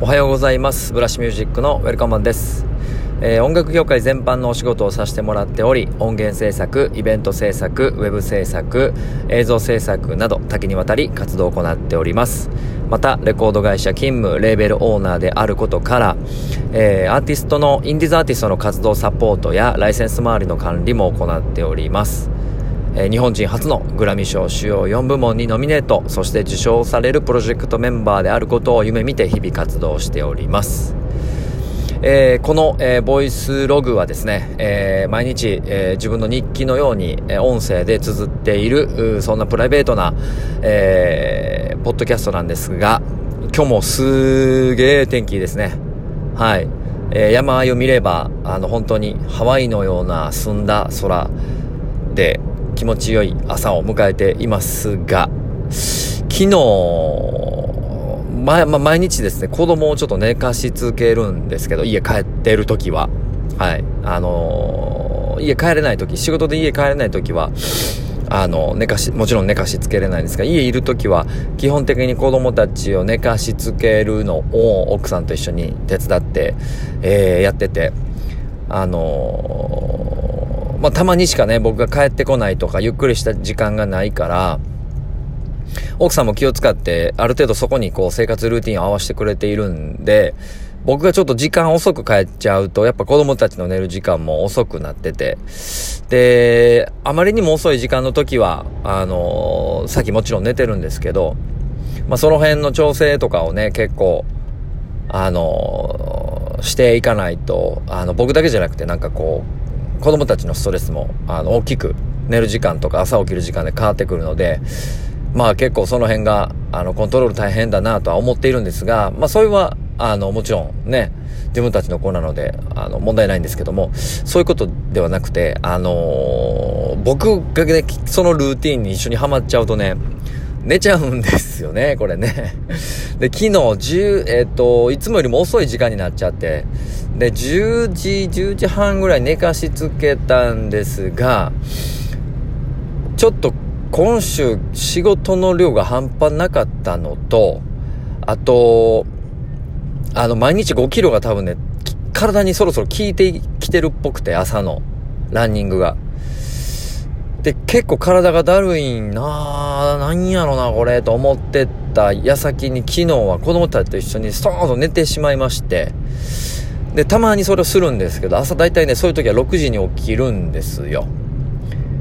おはようございます。ブラシミュージックのウェルカムマンです、えー、音楽業界全般のお仕事をさせてもらっており音源制作イベント制作ウェブ制作映像制作など多岐にわたり活動を行っております。またレコード会社勤務レーベルオーナーであることから、えー、アーティストのインディーズアーティストの活動サポートやライセンス周りの管理も行っております。え日本人初のグラミー賞主要4部門にノミネートそして受賞されるプロジェクトメンバーであることを夢見て日々活動しておりますえー、この、えー、ボイスログはですね、えー、毎日、え自分の日記のように、え音声で綴っている、そんなプライベートな、えポッドキャストなんですが、今日もすげえ天気ですね。はい。え山あいを見れば、あの、本当にハワイのような澄んだ空で、気持ちよい朝を迎えていますが、昨日、ま、ま毎日ですね、子供をちょっと寝かしつけるんですけど、家帰ってる時は。はい。あのー、家帰れない時、仕事で家帰れない時は、あの、寝かし、もちろん寝かしつけれないんですが、家いる時は、基本的に子供たちを寝かしつけるのを奥さんと一緒に手伝って、えー、やってて、あのーまあ、たまにしかね、僕が帰ってこないとか、ゆっくりした時間がないから、奥さんも気を使って、ある程度そこにこう生活ルーティンを合わせてくれているんで、僕がちょっと時間遅く帰っちゃうと、やっぱ子供たちの寝る時間も遅くなってて、で、あまりにも遅い時間の時は、あのー、さっきもちろん寝てるんですけど、まあ、その辺の調整とかをね、結構、あのー、していかないと、あの、僕だけじゃなくてなんかこう、子供たちのストレスも、あの、大きく寝る時間とか朝起きる時間で変わってくるので、まあ結構その辺が、あの、コントロール大変だなとは思っているんですが、まあそれは、あの、もちろんね、自分たちの子なので、あの、問題ないんですけども、そういうことではなくて、あのー、僕がね、そのルーティンに一緒にはまっちゃうとね、寝ちゃうんですよね、これね。で、昨日10、えっ、ー、と、いつもよりも遅い時間になっちゃって、で、10時、10時半ぐらい寝かしつけたんですが、ちょっと今週仕事の量が半端なかったのと、あと、あの、毎日5キロが多分ね、体にそろそろ効いてきてるっぽくて、朝のランニングが。で、結構体がだるいなぁ、なんやろな、これ、と思ってた矢先に昨日は子供たちと一緒にストーンと寝てしまいまして、で、たまにそれをするんですけど、朝大体ね、そういう時は6時に起きるんですよ。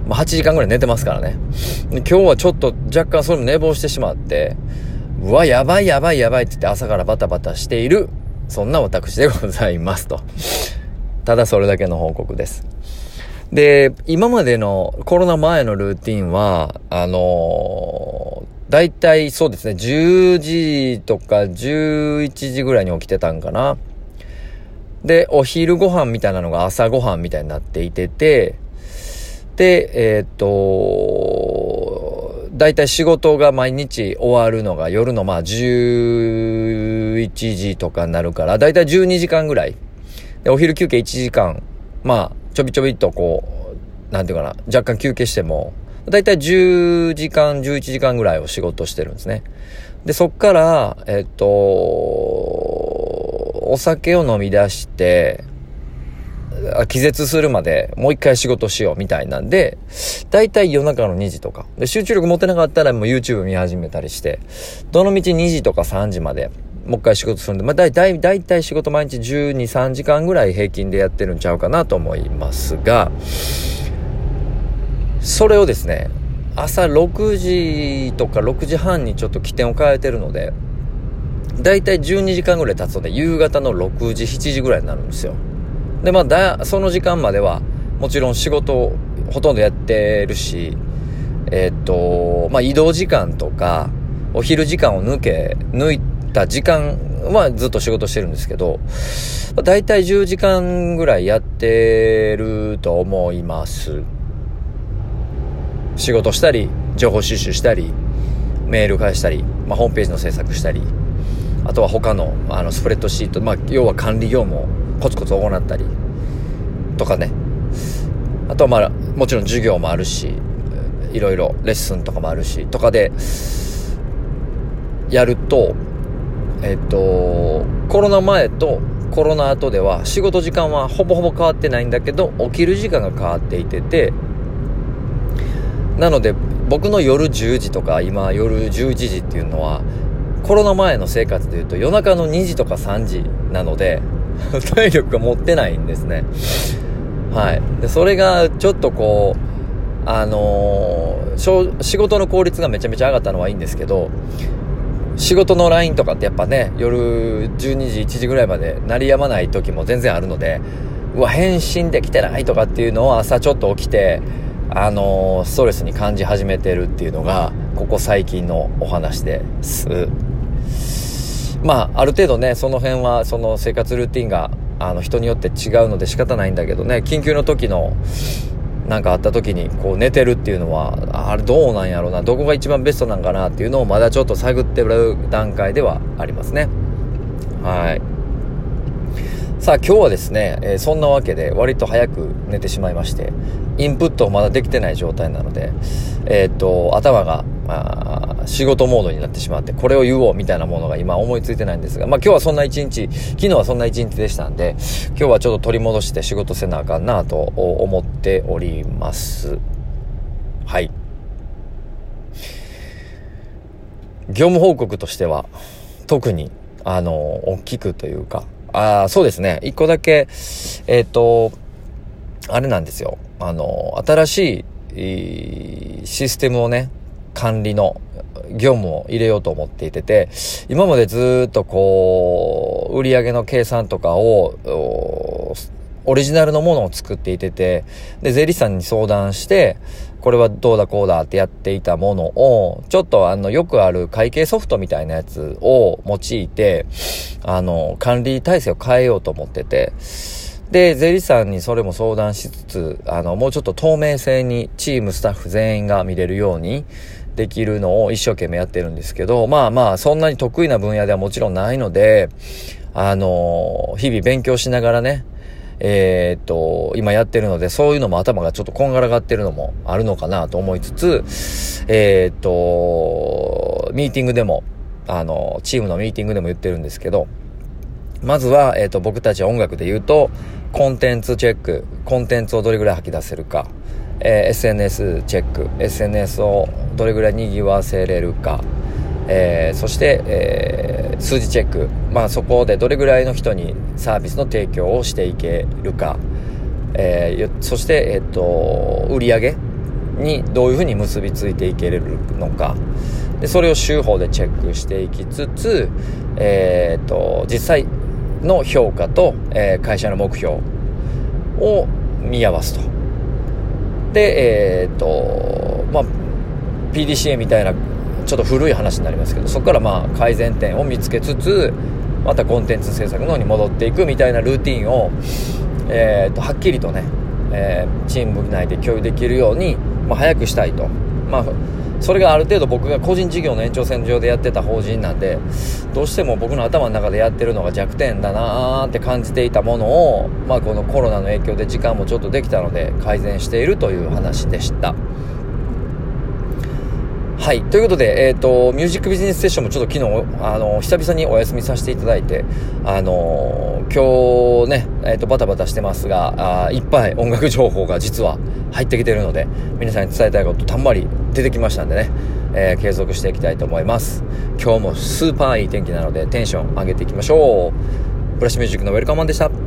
まあ、8時間ぐらい寝てますからね。で今日はちょっと若干それも寝坊してしまって、うわ、やばいやばいやばいって言って朝からバタバタしている、そんな私でございますと。ただそれだけの報告です。で、今までのコロナ前のルーティンは、あのー、大体そうですね、10時とか11時ぐらいに起きてたんかな。で、お昼ご飯みたいなのが朝ご飯みたいになっていてて、で、えー、っと、だいたい仕事が毎日終わるのが夜のまあ11時とかになるから、だいたい12時間ぐらい。で、お昼休憩1時間。まあ、ちょびちょびっとこう、なんていうかな、若干休憩しても、だいたい10時間、11時間ぐらいを仕事してるんですね。で、そっから、えっと、お酒を飲み出して、気絶するまでもう一回仕事しようみたいなんで、だいたい夜中の2時とか。で、集中力持てなかったらもう YouTube 見始めたりして、どのみち2時とか3時までもう一回仕事するんで、まあだいたい、だいたい仕事毎日12、3時間ぐらい平均でやってるんちゃうかなと思いますが、それをですね、朝6時とか6時半にちょっと起点を変えてるので、だいたい12時間ぐらい経つので、夕方の6時、7時ぐらいになるんですよ。で、まあ、だ、その時間までは、もちろん仕事をほとんどやってるし、えー、っと、まあ、移動時間とか、お昼時間を抜け、抜いた時間はずっと仕事してるんですけど、だいたい10時間ぐらいやってると思います。仕事したり、情報収集したり、メール返したり、まあ、ホームページの制作したり、あとは他のあのスプレッドシート、まあ、要は管理業務をコツコツ行ったりとかねあとはまあもちろん授業もあるしいろいろレッスンとかもあるしとかでやるとえっと、コロナ前とコロナ後では仕事時間はほぼほぼ変わってないんだけど、起きる時間が変わっていてて、なので僕の夜10時とか今夜11時っていうのはコロナ前の生活でいうと夜中の2時とか3時なので 体力が持ってないんですね。はい。でそれがちょっとこうあのー、仕事の効率がめちゃめちゃ上がったのはいいんですけど仕事の LINE とかってやっぱね夜12時1時ぐらいまで鳴りやまない時も全然あるのでうわ返信できてないとかっていうのを朝ちょっと起きてあのー、ストレスに感じ始めてるっていうのが、ここ最近のお話です。まあ、ある程度ね、その辺は、その生活ルーティンが、あの、人によって違うので仕方ないんだけどね、緊急の時の、なんかあった時に、こう寝てるっていうのは、あれどうなんやろうな、どこが一番ベストなんかなっていうのをまだちょっと探ってる段階ではありますね。はい。さあ今日はですね、えー、そんなわけで割と早く寝てしまいまして、インプットをまだできてない状態なので、えー、っと、頭が、まあ、仕事モードになってしまって、これを言おうみたいなものが今思いついてないんですが、まあ今日はそんな一日、昨日はそんな一日でしたんで、今日はちょっと取り戻して仕事せなあかんなと思っております。はい。業務報告としては、特に、あの、大きくというか、ああそうですね。一個だけ、えっ、ー、と、あれなんですよ。あの、新しいシステムをね、管理の業務を入れようと思っていてて、今までずっとこう、売上の計算とかを、オリジナルのものを作っていてて、で、税理士さんに相談して、これはどうだこうだってやっていたものを、ちょっとあの、よくある会計ソフトみたいなやつを用いて、あの、管理体制を変えようと思ってて、で、税理士さんにそれも相談しつつ、あの、もうちょっと透明性にチーム、スタッフ全員が見れるようにできるのを一生懸命やってるんですけど、まあまあ、そんなに得意な分野ではもちろんないので、あの、日々勉強しながらね、えー、っと、今やってるので、そういうのも頭がちょっとこんがらがってるのもあるのかなと思いつつ、えー、っと、ミーティングでも、あの、チームのミーティングでも言ってるんですけど、まずは、え、っと、僕たち音楽で言うと、コンテンツチェック、コンテンツをどれぐらい吐き出せるか、えー、SNS チェック、SNS をどれぐらい賑わせれるか、えー、そして、えー、数字チェック、まあ、そこでどれぐらいの人にサービスの提供をしていけるか、えー、そして、えっと売上にどういうふうに結びついていけるのか。でそれを週報でチェックしていきつつ、えー、っと実際の評価と、えー、会社の目標を見合わすと。でえー、っとまあ PDCA みたいなちょっと古い話になりますけどそこからまあ改善点を見つけつつまたコンテンツ制作の方に戻っていくみたいなルーティンを、えー、とはっきりとね、えー、チーム内で共有できるように、まあ、早くしたいと。まあそれがある程度僕が個人事業の延長線上でやってた法人なんで、どうしても僕の頭の中でやってるのが弱点だなーって感じていたものを、まあこのコロナの影響で時間もちょっとできたので改善しているという話でした。はい。ということで、えっ、ー、と、ミュージックビジネスセッションもちょっと昨日、あの、久々にお休みさせていただいて、あの、今日ね、えっ、ー、と、バタバタしてますが、あいっぱい音楽情報が実は入ってきてるので、皆さんに伝えたいことたんまり出てきましたんでね、えー、継続していきたいと思います。今日もスーパーいい天気なので、テンション上げていきましょう。ブラシミュージックのウェルカムマンでした。